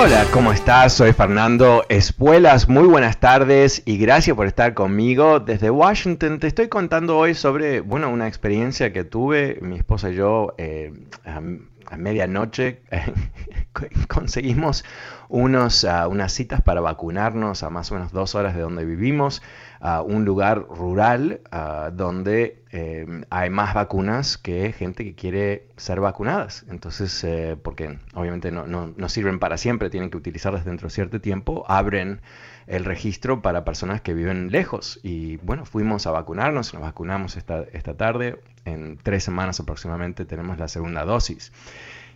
Hola, ¿cómo estás? Soy Fernando Espuelas. Muy buenas tardes y gracias por estar conmigo desde Washington. Te estoy contando hoy sobre, bueno, una experiencia que tuve mi esposa y yo eh, a, medianoche. conseguimos unos, uh, unas citas para vacunarnos a más o menos dos horas de donde vivimos a un lugar rural donde eh, hay más vacunas que gente que quiere ser vacunadas. Entonces, eh, porque obviamente no, no, no, sirven para siempre, tienen que utilizarlas dentro de cierto tiempo, abren el registro para personas que viven lejos. Y bueno, fuimos a vacunarnos, nos vacunamos esta, esta tarde, en tres semanas aproximadamente tenemos la segunda dosis.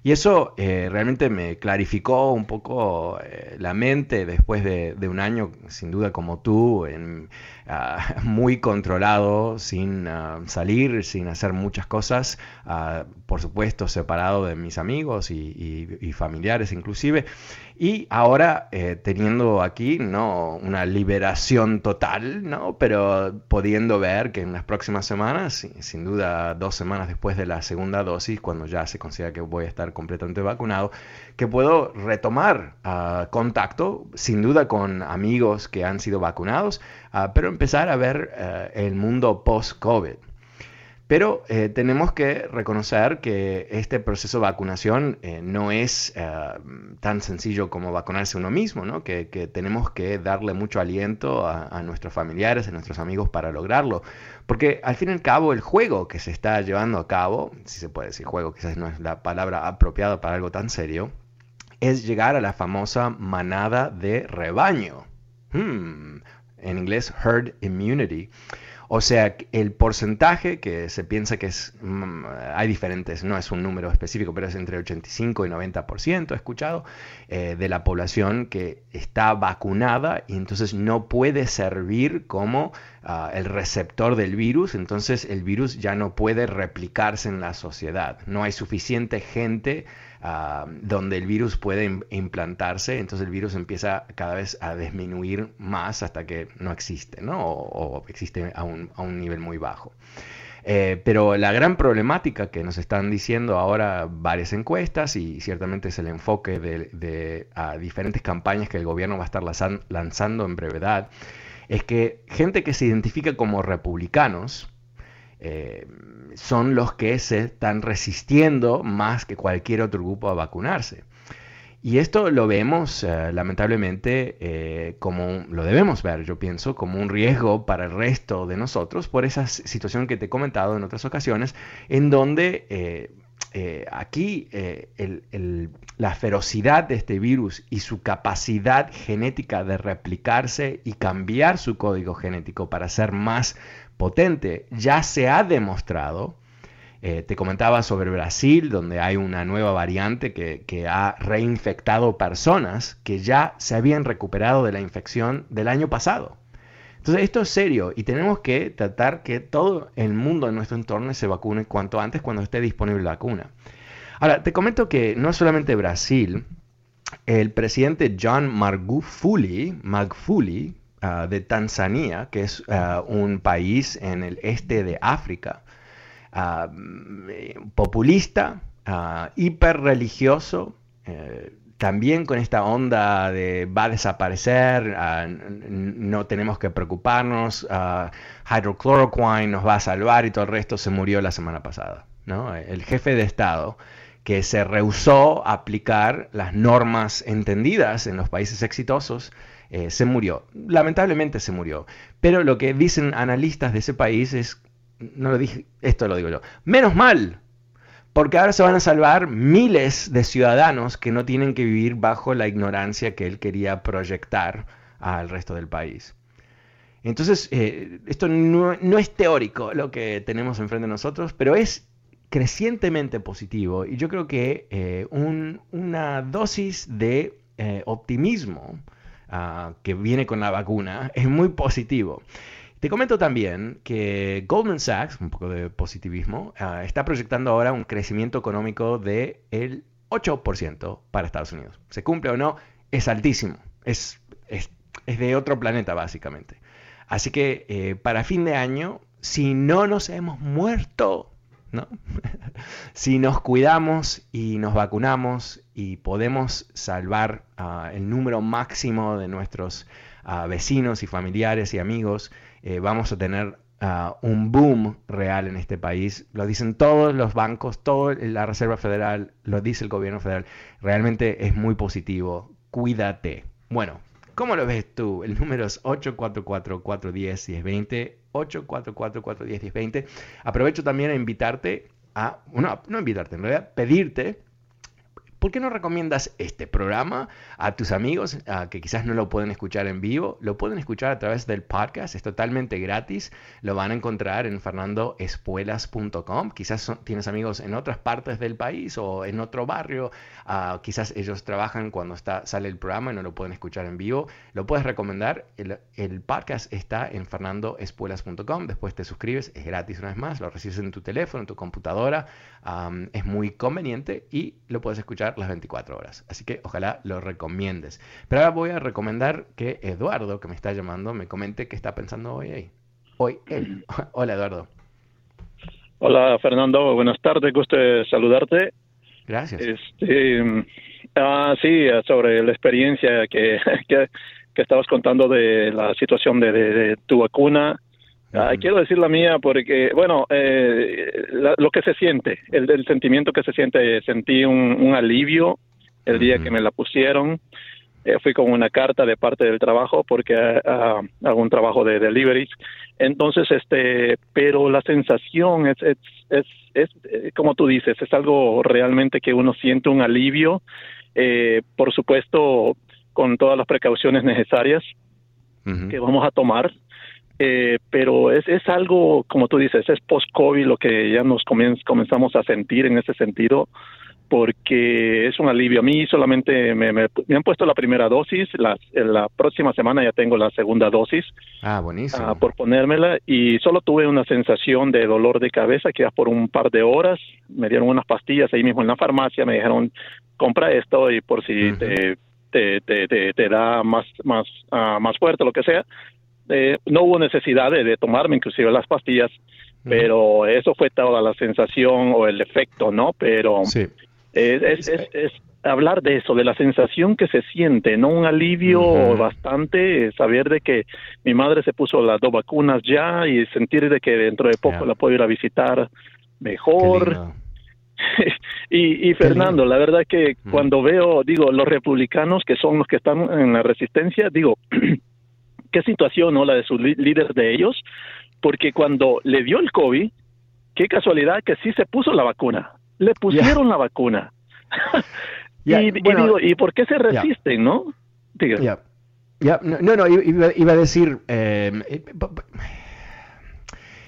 Y eso eh, realmente me clarificó un poco eh, la mente después de, de, un año, sin duda como tú, en, uh, muy controlado, sin uh, salir, sin hacer muchas cosas, uh, por supuesto separado de mis amigos y, y, y familiares inclusive. Y ahora eh, teniendo aquí no una liberación total, ¿no? pero pudiendo ver que en las próximas semanas, sin duda dos semanas después de la segunda dosis, cuando ya se considera que voy a estar completamente vacunado, que puedo retomar contacto, sin duda con amigos que han sido vacunados, pero empezar a ver uh, el mundo post-COVID. Pero eh, tenemos que reconocer que este proceso de vacunación eh, no es eh, tan sencillo como vacunarse uno mismo, ¿no? que, que, tenemos que darle mucho aliento a, a, nuestros familiares, a nuestros amigos para lograrlo. Porque al fin y al cabo el juego que se está llevando a cabo, si se puede decir juego, quizás no es la palabra apropiada para algo tan serio, es llegar a la famosa manada de rebaño. Hmm, en inglés, herd immunity. O sea, el porcentaje que se piensa que es, mmm, hay diferentes, no es un número específico, pero es entre 85 y 90%, he escuchado, eh, de la población que está vacunada y entonces no puede servir como uh, el receptor del virus, entonces el virus ya no puede replicarse en la sociedad. No hay suficiente gente Uh, donde el virus puede implantarse, entonces el virus empieza cada vez a disminuir más hasta que no existe, ¿no? O, o existe a un, a un, nivel muy bajo. Eh, pero la gran problemática que nos están diciendo ahora varias encuestas y ciertamente es el enfoque de, de a diferentes campañas que el gobierno va a estar lanzando en brevedad, es que gente que se identifica como republicanos, eh, son los que se están resistiendo más que cualquier otro grupo a vacunarse. Y esto lo vemos eh, lamentablemente eh, como, lo debemos ver, yo pienso, como un riesgo para el resto de nosotros por esa situación que te he comentado en otras ocasiones, en donde aquí la ferocidad de este virus y su capacidad genética de replicarse y cambiar su código genético para ser más potente ya se ha demostrado. Eh, te comentaba sobre Brasil, donde hay una nueva variante que, que, ha reinfectado personas que ya se habían recuperado de la infección del año pasado. Entonces esto es serio y tenemos que tratar que todo el mundo en nuestro entorno se vacune cuanto antes cuando esté disponible la vacuna. Ahora, te comento que no solamente Brasil, el presidente John Magufuli, Magufuli uh, de Tanzania, que es uh, un país en el este de África, uh, populista, hiper religioso, eh, también con esta onda de va a desaparecer, ah, no tenemos que preocuparnos, hydrochloroquine nos va a salvar y todo el resto se murió la semana pasada. ¿no? El jefe de Estado que se rehusó a aplicar las normas entendidas en los países exitosos, eh, se murió. Lamentablemente se murió. Pero lo que dicen analistas de ese país es, no lo dije, esto lo digo yo, menos mal, porque ahora se van a salvar miles de ciudadanos que no tienen que vivir bajo la ignorancia que él quería proyectar al resto del país. Entonces, eh, esto no, es teórico lo que tenemos enfrente de nosotros, pero es crecientemente positivo y yo creo que eh, una dosis de optimismo ah, que viene con la vacuna es muy positivo. Te comento también que Goldman Sachs, un poco de positivismo, ah, está proyectando ahora un crecimiento económico del el 8% para Estados Unidos. ¿Se cumple o no? Es altísimo. Es, es, de otro planeta, básicamente. Así que eh, para fin de año, si no nos hemos muerto, ¿no? si nos cuidamos y nos vacunamos y podemos salvar ah, el número máximo de nuestros ah, vecinos y familiares y amigos, eh, vamos a tener ah, un boom real en este país. Lo dicen todos los bancos, toda la Reserva Federal, lo dice el gobierno federal. Realmente es muy positivo. Cuídate. Bueno, ¿cómo lo ves tú? El número es 844-410-1020. 844-410-1020. Aprovecho también a invitarte a, no, no invitarte, en realidad pedirte ¿por qué no recomiendas este programa a tus amigos que quizás no lo pueden escuchar en vivo? Lo pueden escuchar a través del podcast, es totalmente gratis. Lo van a encontrar en fernandoespuelas.com. Quizás tienes amigos en otras partes del país o en otro barrio. Ah, quizás ellos trabajan cuando está, sale el programa y no lo pueden escuchar en vivo. Lo puedes recomendar. El, podcast está en fernandoespuelas.com. Después te suscribes, es gratis una vez más. Lo recibes en tu teléfono, en tu computadora. es muy conveniente y lo puedes escuchar las 24 horas. Así que ojalá lo recomiendes. Pero ahora voy a recomendar que Eduardo, que me está llamando, me comente qué está pensando hoy ahí. Hoy él. Hola Eduardo. Hola Fernando, buenas tardes, gusto saludarte. Gracias. Este, ah, sí, sobre la experiencia que, que, estabas contando de la situación de tu vacuna. Ah, quiero decir la mía porque, bueno, eh, lo que se siente, el, el, sentimiento que se siente, sentí un, alivio el día que me la pusieron. Eh, fui con una carta de parte del trabajo porque uh, hago un trabajo de deliveries. Entonces, este, pero la sensación es, es, es, es, eh, como tú dices, es algo realmente que uno siente un alivio. por supuesto, con todas las precauciones necesarias que vamos a tomar eh, pero es, es algo, como tú dices, es post-COVID lo que ya nos comenzamos a sentir en ese sentido, porque es un alivio. A mí solamente me, me, han puesto la primera dosis, la, la, próxima semana ya tengo la segunda dosis. Ah, buenísimo. Ah, por ponérmela, y solo tuve una sensación de dolor de cabeza que por un par de horas. Me dieron unas pastillas ahí mismo en la farmacia, me dijeron, compra esto y por si te, te, te, te, da más, más, uh, más fuerte, lo que sea eh, no hubo necesidad de, tomarme inclusive las pastillas, pero eso fue toda la sensación o el efecto, ¿no? Pero es, es, hablar de eso, de la sensación que se siente, ¿no? Un alivio bastante, saber de que mi madre se puso las dos vacunas ya y sentir de que dentro de poco la puedo ir a visitar mejor. y, y Fernando, la verdad que cuando veo, digo, los republicanos que son los que están en la resistencia, digo, qué situación, ¿no? La de su líder de ellos, porque cuando le dio el COVID, qué casualidad que sí se puso la vacuna, le pusieron la vacuna. y, digo, ¿y por qué se resisten, no? Diga. No, no, iba, a decir, eh,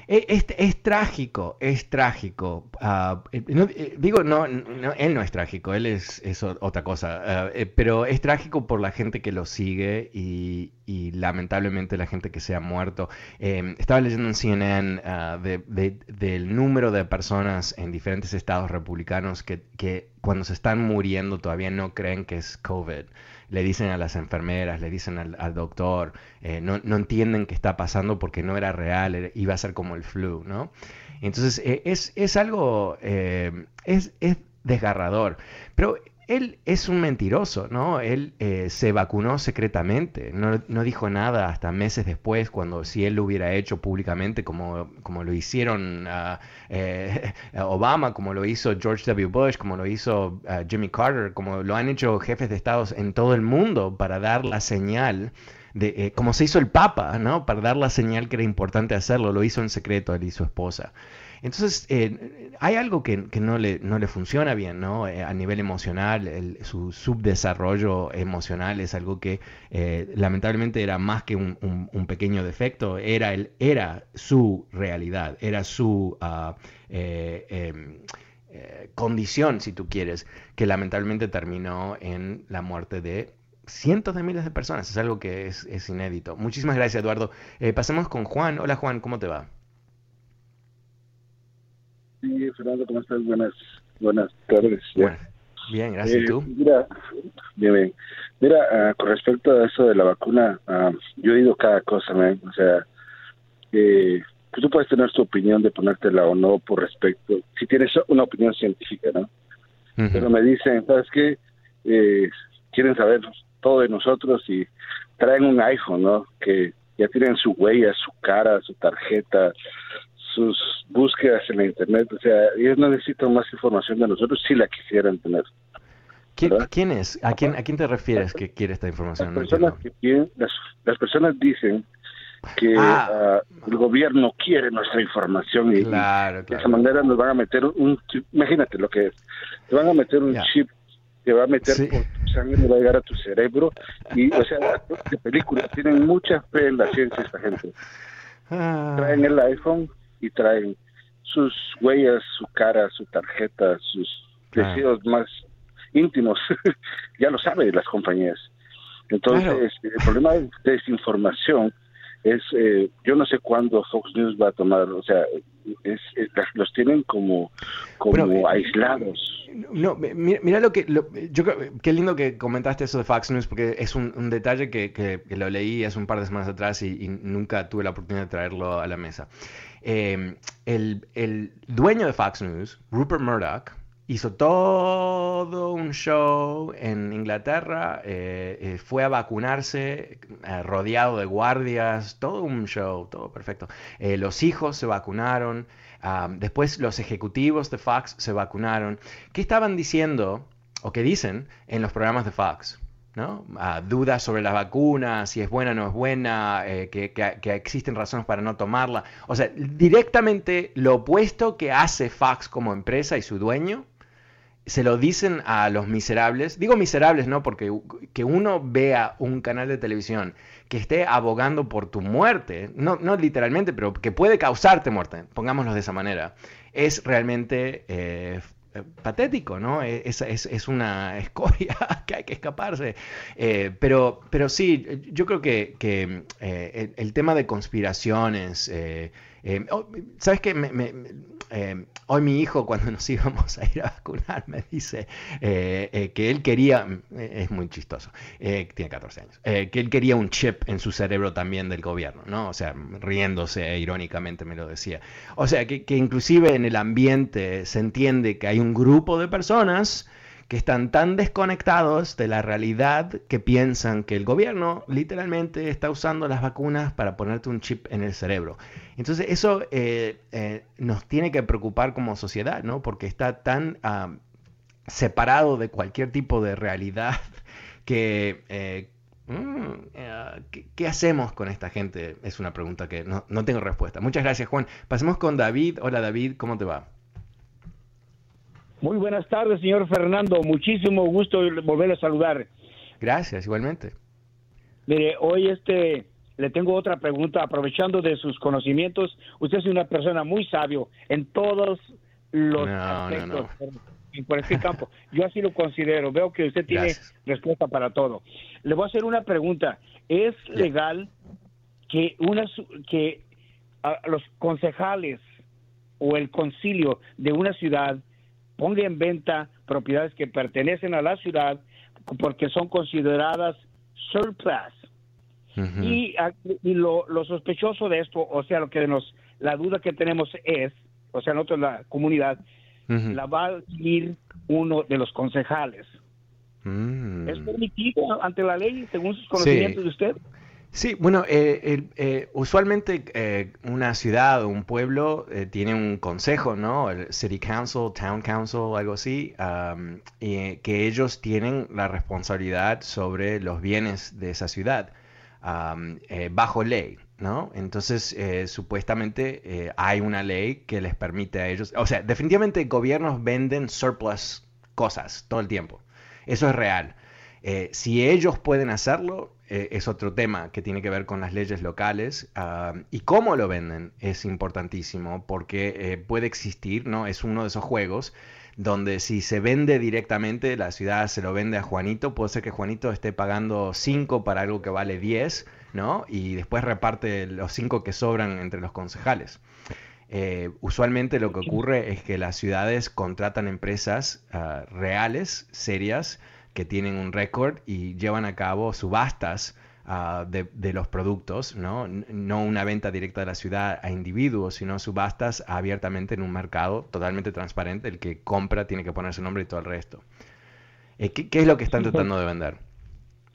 e, es, trágico, es trágico. Ah, eh, eh, digo, no, él no es trágico, él es, otra cosa, eh, pero es trágico por la gente que lo sigue y, lamentablemente la gente que se ha muerto. Em, estaba leyendo en CNN ah, del número de personas en diferentes estados republicanos que, que cuando se están muriendo todavía no creen que es COVID le dicen a las enfermeras, le dicen al, doctor, eh, no, no, entienden qué está pasando porque no era real, iba a ser como el flu, ¿no? Entonces eh, es, es, algo, eh, es, es, desgarrador. Pero él es un mentiroso, ¿no? Él eh, se vacunó secretamente, no, dijo nada hasta meses después, cuando si él lo hubiera hecho públicamente, como, como lo hicieron uh, eh, Obama, como lo hizo George W. Bush, como lo hizo uh, Jimmy Carter, como lo han hecho jefes de estados en todo el mundo para dar la señal. De, eh, como se hizo el Papa, ¿no? Para dar la señal que era importante hacerlo, lo hizo en secreto él y su esposa. Entonces, eh, hay algo que, no, le, no, le, funciona bien, ¿no? Eh, a nivel emocional, su subdesarrollo emocional es algo que eh, lamentablemente era más que un, pequeño defecto, era, el, era su realidad, era su em, condición, si tú quieres, que lamentablemente terminó en la muerte de cientos de miles de personas. Es algo que es, es inédito. Muchísimas gracias, Eduardo. pasemos con Juan. Hola, Juan, ¿cómo te va? Sí, Fernando, ¿cómo estás? Buenas, buenas tardes. bien, gracias. ¿Y tú? Eh, mira, bien, Mira, ah, con respecto a eso de la vacuna, ah, yo he oído cada cosa, o sea, eh, pues tú puedes tener tu opinión de ponértela o no por respecto, si tienes una opinión científica, ¿no? Pero me dicen, ¿sabes qué? Eh, quieren saber todo de nosotros y traen un iPhone, ¿no? Que ya tienen su huella, su cara, su tarjeta, sus búsquedas en la internet. O sea, ellos no necesitan más información de nosotros si la quisieran tener. ¿Quién, es? ¿A quién, ¿A quién te refieres que quiere esta información? Las personas, que las, personas dicen que ah. Ah, el gobierno quiere nuestra información y, de esa manera nos van a meter un chip. Imagínate lo que es. Te van a meter un chip que va a meter por tu sangre y va a llegar a tu cerebro. Y, o sea, de películas, tienen mucha fe en la ciencia esta gente. Ah. Traen el iPhone y traen sus huellas, su cara, su tarjeta, sus deseos más íntimos. ya lo saben las compañías. Entonces, el problema de desinformación es, eh, yo no sé cuándo Fox News va a tomar, o sea, es, los tienen como, como eh, aislados. No, mira, lo que, yo qué lindo que comentaste eso de Fox News, porque es un, detalle que, que, lo leí hace un par de semanas atrás y, nunca tuve la oportunidad de traerlo a la mesa. Eh, el, el dueño de Fox News, Rupert Murdoch, hizo todo un show en Inglaterra, eh, eh, fue a vacunarse eh, rodeado de guardias, todo un show, todo perfecto. los hijos se vacunaron, después los ejecutivos de Fox se vacunaron. ¿Qué estaban diciendo o qué dicen en los programas de Fox? ¿No? dudas sobre la vacuna, si es buena o no es buena, que, que, existen razones para no tomarla. O sea, directamente lo opuesto que hace Fox como empresa y su dueño se lo dicen a los miserables, digo miserables, ¿no? Porque que uno vea un canal de televisión que esté abogando por tu muerte, no, no literalmente, pero que puede causarte muerte, pongámoslo de esa manera, es realmente eh, patético, ¿no? E, es, una escoria que hay que escaparse. Eh, pero, pero sí, yo creo que, que eh, el, tema de conspiraciones, oh, ¿sabes qué? eh, hoy mi hijo cuando nos íbamos a ir a vacunar me dice eh, eh, que él quería, es muy chistoso, tiene 14 años, que él quería un chip en su cerebro también del gobierno, ¿no? O sea, riéndose irónicamente me lo decía. O sea, que, que inclusive en el ambiente se entiende que hay un grupo de personas que están tan desconectados de la realidad que piensan que el gobierno literalmente está usando las vacunas para ponerte un chip en el cerebro. Entonces eso eh, eh, nos tiene que preocupar como sociedad, ¿no? Porque está tan separado de cualquier tipo de realidad que... Eh, mm, ¿qué, hacemos con esta gente? Es una pregunta que no, no tengo respuesta. Muchas gracias, Juan. Pasemos con David. Hola, David, ¿cómo te va? Muy buenas tardes, señor Fernando. Muchísimo gusto volver a saludar. Gracias, igualmente. Mire, hoy este le tengo otra pregunta, aprovechando de sus conocimientos. Usted es una persona muy sabio en todos los aspectos por este campo. Yo así lo considero. Veo que usted tiene respuesta para todo. Le voy a hacer una pregunta. ¿Es legal que una que los concejales o el concilio de una ciudad ponga en venta propiedades que pertenecen a la ciudad porque son consideradas surplus. Y, lo, sospechoso de esto, o sea, lo que nos, la duda que tenemos es, o sea, nosotros la comunidad, la va a adquirir uno de los concejales. Mm. ¿Es permitido ante la ley según sus conocimientos de usted? Sí, bueno, eh, eh, usualmente eh, una ciudad o un pueblo tiene un consejo, ¿no? El City Council, Town Council, algo así, y, que ellos tienen la responsabilidad sobre los bienes de esa ciudad bajo ley, ¿no? Entonces, supuestamente hay una ley que les permite a ellos, o sea, definitivamente gobiernos venden surplus cosas todo el tiempo, eso es real. Si ellos pueden hacerlo, eh, es otro tema que tiene que ver con las leyes locales ah, y cómo lo venden es importantísimo porque eh, puede existir, ¿no? Es uno de esos juegos donde si se vende directamente, la ciudad se lo vende a Juanito, puede ser que Juanito esté pagando 5 para algo que vale 10, ¿no? Y después reparte los 5 que sobran entre los concejales. Eh, usualmente lo que ocurre es que las ciudades contratan empresas ah, reales, serias, que tienen un récord y llevan a cabo subastas ah, de, los productos, ¿no? no una venta directa de la ciudad a individuos, sino subastas abiertamente en un mercado totalmente transparente. El que compra tiene que poner su nombre y todo el resto. Eh, ¿Qué, es lo que están tratando de vender?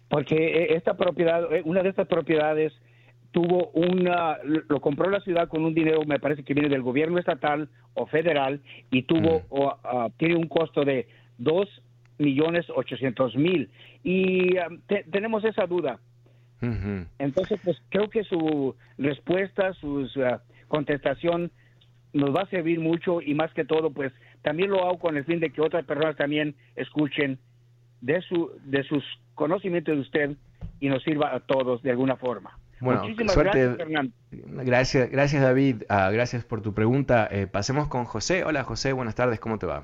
Porque eh, esta propiedad, eh, una de estas propiedades tuvo una, lo compró la ciudad con un dinero, me parece que viene del gobierno estatal o federal y tuvo, mm. ah, tiene un costo de dos millones ochocientos mil. Y um, tenemos esa duda. Entonces, pues creo que su respuesta, su uh, contestación nos va a servir mucho y más que todo, pues también lo hago con el fin de que otras personas también escuchen de, su, de sus conocimientos de usted y nos sirva a todos de alguna forma. Bueno, Muchísimas gracias, Fernando. Gracias, gracias David. Ah, gracias por tu pregunta. Eh, pasemos con José. Hola José, buenas tardes, ¿cómo te va?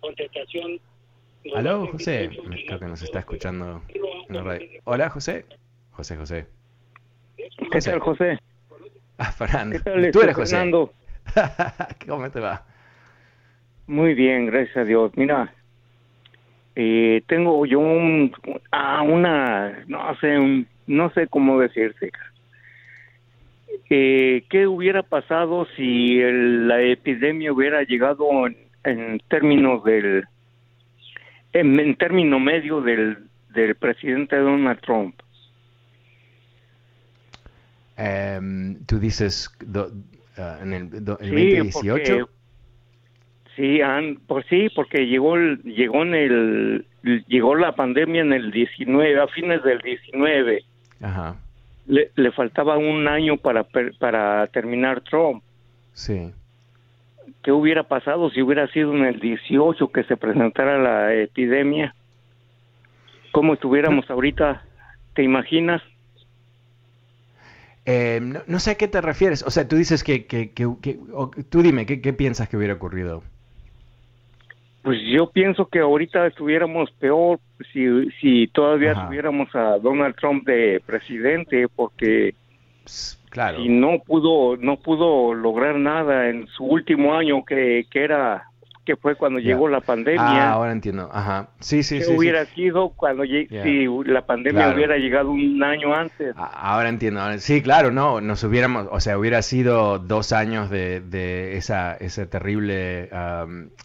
Contestación. Aló, José. Creo que nos está escuchando Hola, José. José, José. ¿Qué tal, José? Ah, Fernando. Tú eres José. Fernando? ¿Cómo te va? Muy bien, gracias a Dios. Mira, eh, tengo yo un, ah, una, no sé, no sé cómo decirse. Eh, ¿Qué hubiera pasado si la epidemia hubiera llegado en, en términos del en, término medio del, del presidente Donald Trump. Em, Tú dices uh, en el, 2018. sí, por sí, porque llegó llegó en el llegó la pandemia en el 19 a fines del 19. Ajá. Le, le faltaba un año para para terminar Trump. Sí. ¿Qué hubiera pasado si hubiera sido en el 18 que se presentara la epidemia? ¿Cómo estuviéramos ahorita? ¿Te imaginas? Eh, no, sé a qué te refieres. O sea, tú dices que... que, tú dime, ¿qué, piensas que hubiera ocurrido? Pues yo pienso que ahorita estuviéramos peor si, si todavía tuviéramos a Donald Trump de presidente, porque Claro. Y no pudo, no pudo lograr nada en su último año que, que era que fue cuando llegó la pandemia. Ah, ahora entiendo. Ajá. Sí, sí, ¿Qué sí. hubiera sido cuando si la pandemia hubiera llegado un año antes? Ahora entiendo. Sí, claro, no. Nos hubiéramos, o sea, hubiera sido dos años de, de esa, ese terrible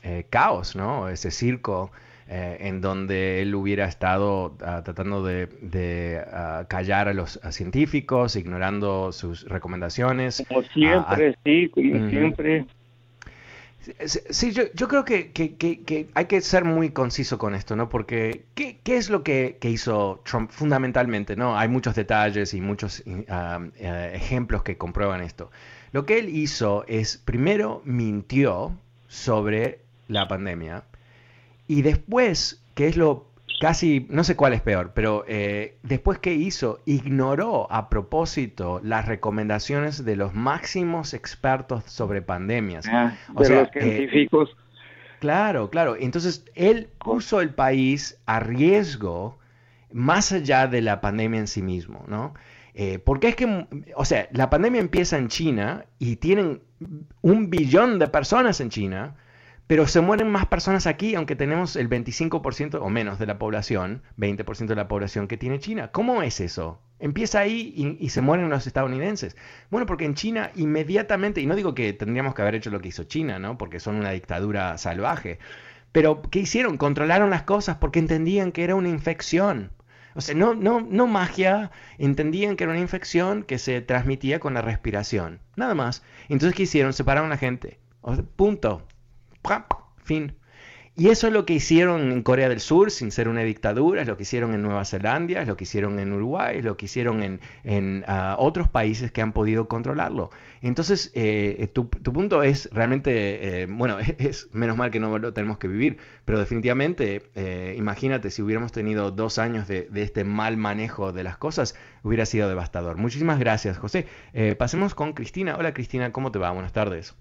eh, caos, ¿no? Ese circo eh, en donde él hubiera estado ah, tratando de, ah, callar a los científicos, ignorando sus recomendaciones. Como siempre, ah, sí, como siempre. Sí, yo, creo que, hay que ser muy conciso con esto, ¿no? Porque, ¿qué, es lo que, hizo Trump fundamentalmente, ¿no? Hay muchos detalles y muchos eh, ejemplos que comprueban esto. Lo que él hizo es, primero, mintió sobre la pandemia, y después, que es lo casi, no sé cuál es peor, pero eh, después que hizo, ignoró a propósito las recomendaciones de los máximos expertos sobre pandemias. Ah, o de los eh, científicos. claro, claro. Entonces, él puso el país a riesgo más allá de la pandemia en sí mismo, ¿no? Eh, porque es que, o sea, la pandemia empieza en China y tienen un billón de personas en China pero se mueren más personas aquí, aunque tenemos el 25% o menos de la población, 20% de la población que tiene China. ¿Cómo es eso? Empieza ahí y, se mueren los estadounidenses. Bueno, porque en China inmediatamente, y no digo que tendríamos que haber hecho lo que hizo China, ¿no? Porque son una dictadura salvaje, Pero ¿qué hicieron? Controlaron las cosas porque entendían que era una infección. O sea, no, no, no magia, entendían que era una infección que se transmitía con la respiración. Nada más. Entonces, ¿qué hicieron? Separaron a la gente. punto. Fin. Y eso es lo que hicieron en Corea del Sur sin ser una dictadura, es lo que hicieron en Nueva Zelanda, es lo que hicieron en Uruguay, es lo que hicieron en, en ah, otros países que han podido controlarlo. Entonces, eh, tu, punto es realmente, eh, bueno, es, menos mal que no lo tenemos que vivir, pero definitivamente, eh, imagínate si hubiéramos tenido dos años de, de, este mal manejo de las cosas, hubiera sido devastador. Muchísimas gracias, José. pasemos con Cristina. Hola Cristina, ¿cómo te va? Buenas tardes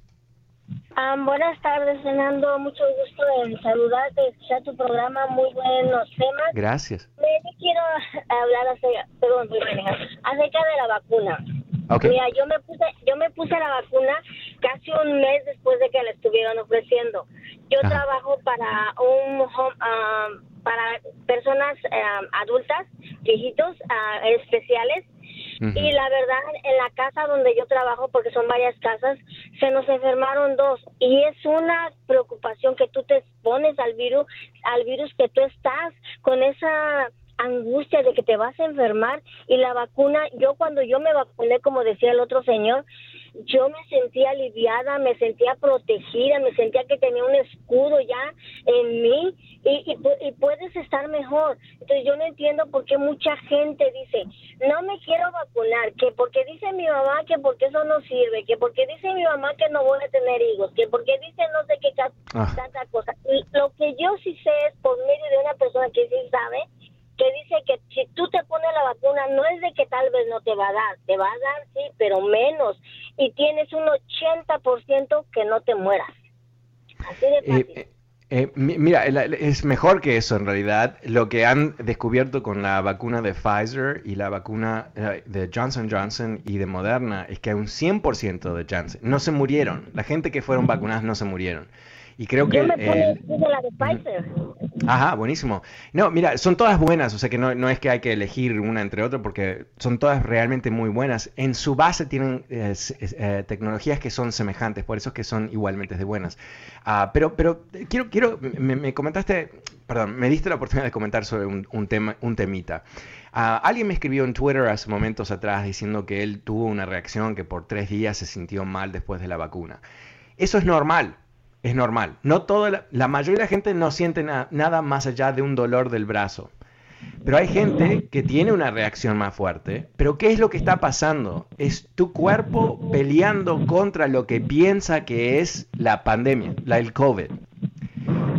buenas tardes, Fernando. Mucho gusto en saludarte, escuchar tu programa, muy buenos temas. Gracias. Me quiero hablar acerca, perdón, acerca de la vacuna. Mira, yo me puse, yo me puse la vacuna casi un mes después de que la estuvieron ofreciendo. Yo trabajo para un um, para personas um, adultas, viejitos, uh, especiales y la verdad, en la casa donde yo trabajo, porque son varias casas, se nos enfermaron dos. Y es una preocupación que tú te expones al virus, al virus que tú estás con esa angustia de que te vas a enfermar y la vacuna, yo cuando yo me vacuné, como decía el otro señor, yo me sentía aliviada, me sentía protegida, me sentía que tenía un escudo ya en mí y, y, puedes estar mejor. Entonces yo no entiendo por qué mucha gente dice, no me quiero vacunar, que porque dice mi mamá que porque eso no sirve, que porque dice mi mamá que no voy a tener hijos, que porque dice no sé qué ah. tanta cosa. Y lo que yo sí sé es por medio de una persona que sí sabe, que dice que si tú te pones la vacuna no es de que tal vez no te va a dar, te va a dar sí, pero menos y tienes un 80% que no te mueras. Así de eh, fácil. Eh, eh, mira, es mejor que eso en realidad. Lo que han descubierto con la vacuna de Pfizer y la vacuna de Johnson Johnson y de Moderna es que hay un 100% de chance. No se murieron. La gente que fueron vacunadas no se murieron. Y creo que... Yo me la de Pfizer. Ajá, buenísimo. No, mira, son todas buenas, o sea que no, no, es que hay que elegir una entre otras porque son todas realmente muy buenas. En su base tienen eh, eh, tecnologías que son semejantes, por eso es que son igualmente de buenas. Ah, pero, pero quiero, quiero, me, comentaste, perdón, me diste la oportunidad de comentar sobre un, tema, un temita. Ah, alguien me escribió en Twitter hace momentos atrás diciendo que él tuvo una reacción que por tres días se sintió mal después de la vacuna. Eso es normal es normal. No toda la, mayoría de la gente no siente nada más allá de un dolor del brazo. Pero hay gente que tiene una reacción más fuerte. Pero ¿qué es lo que está pasando? Es tu cuerpo peleando contra lo que piensa que es la pandemia, la el COVID.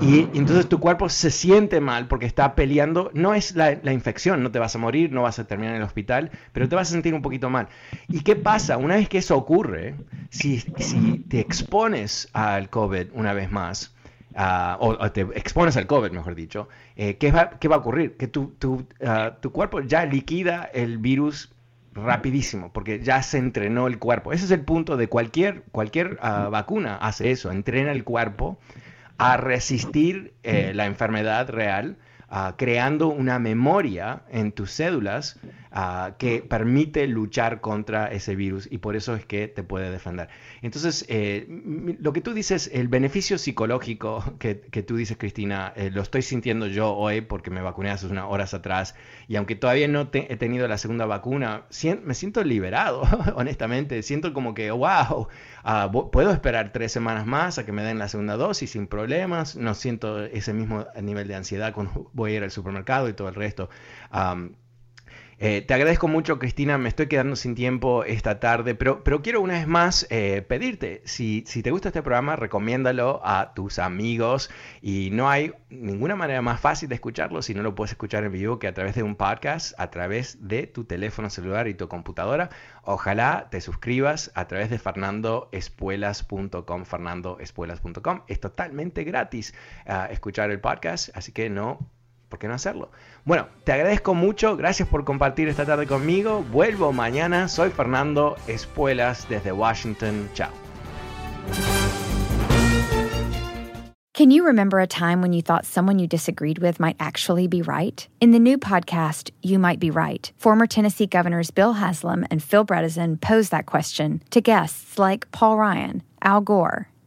Y entonces tu cuerpo se siente mal porque está peleando. No es la, infección, no te vas a morir, no vas a terminar en el hospital, pero te vas a sentir un poquito mal. ¿Y qué pasa? Una vez que eso ocurre, si, si te expones al COVID una vez más, ah, o, te expones al COVID, mejor dicho, eh, ¿qué, va, ¿qué, va, a ocurrir? Que tu, tu, ah, tu cuerpo ya liquida el virus rapidísimo, porque ya se entrenó el cuerpo. Ese es el punto de cualquier, cualquier ah, vacuna, hace eso, entrena el cuerpo a resistir eh, la enfermedad real, uh, creando una memoria en tus cédulas uh, que permite luchar contra ese virus y por eso es que te puede defender. Entonces, eh, lo que tú dices, el beneficio psicológico que, que tú dices, Cristina, eh, lo estoy sintiendo yo hoy porque me vacuné hace unas horas atrás y aunque todavía no he tenido la segunda vacuna, me siento liberado, honestamente. Siento como que, wow, Ah, puedo esperar tres semanas más a que me den la segunda dosis sin problemas, no siento ese mismo nivel de ansiedad cuando voy a ir al supermercado y todo el resto. Eh, te agradezco mucho, Cristina. Me estoy quedando sin tiempo esta tarde, pero, pero quiero una vez más eh, pedirte, si, si, te gusta este programa, recomiéndalo a tus amigos. Y no hay ninguna manera más fácil de escucharlo si no lo puedes escuchar en vivo que a través de un podcast, a través de tu teléfono celular y tu computadora. Ojalá te suscribas a través de fernandoespuelas.com, fernandoespuelas.com. Es totalmente gratis ah, escuchar el podcast, así que no ¿por qué no hacerlo? Bueno, te agradezco mucho, gracias por compartir esta tarde conmigo. Vuelvo mañana, soy Fernando Espuelas desde Washington. Chao. Can you remember a time when you thought someone you disagreed with might actually be right? In the new podcast, You Might Be Right, former Tennessee governors Bill Haslam and Phil Bredesen posed that question to guests like Paul Ryan, Al Gore,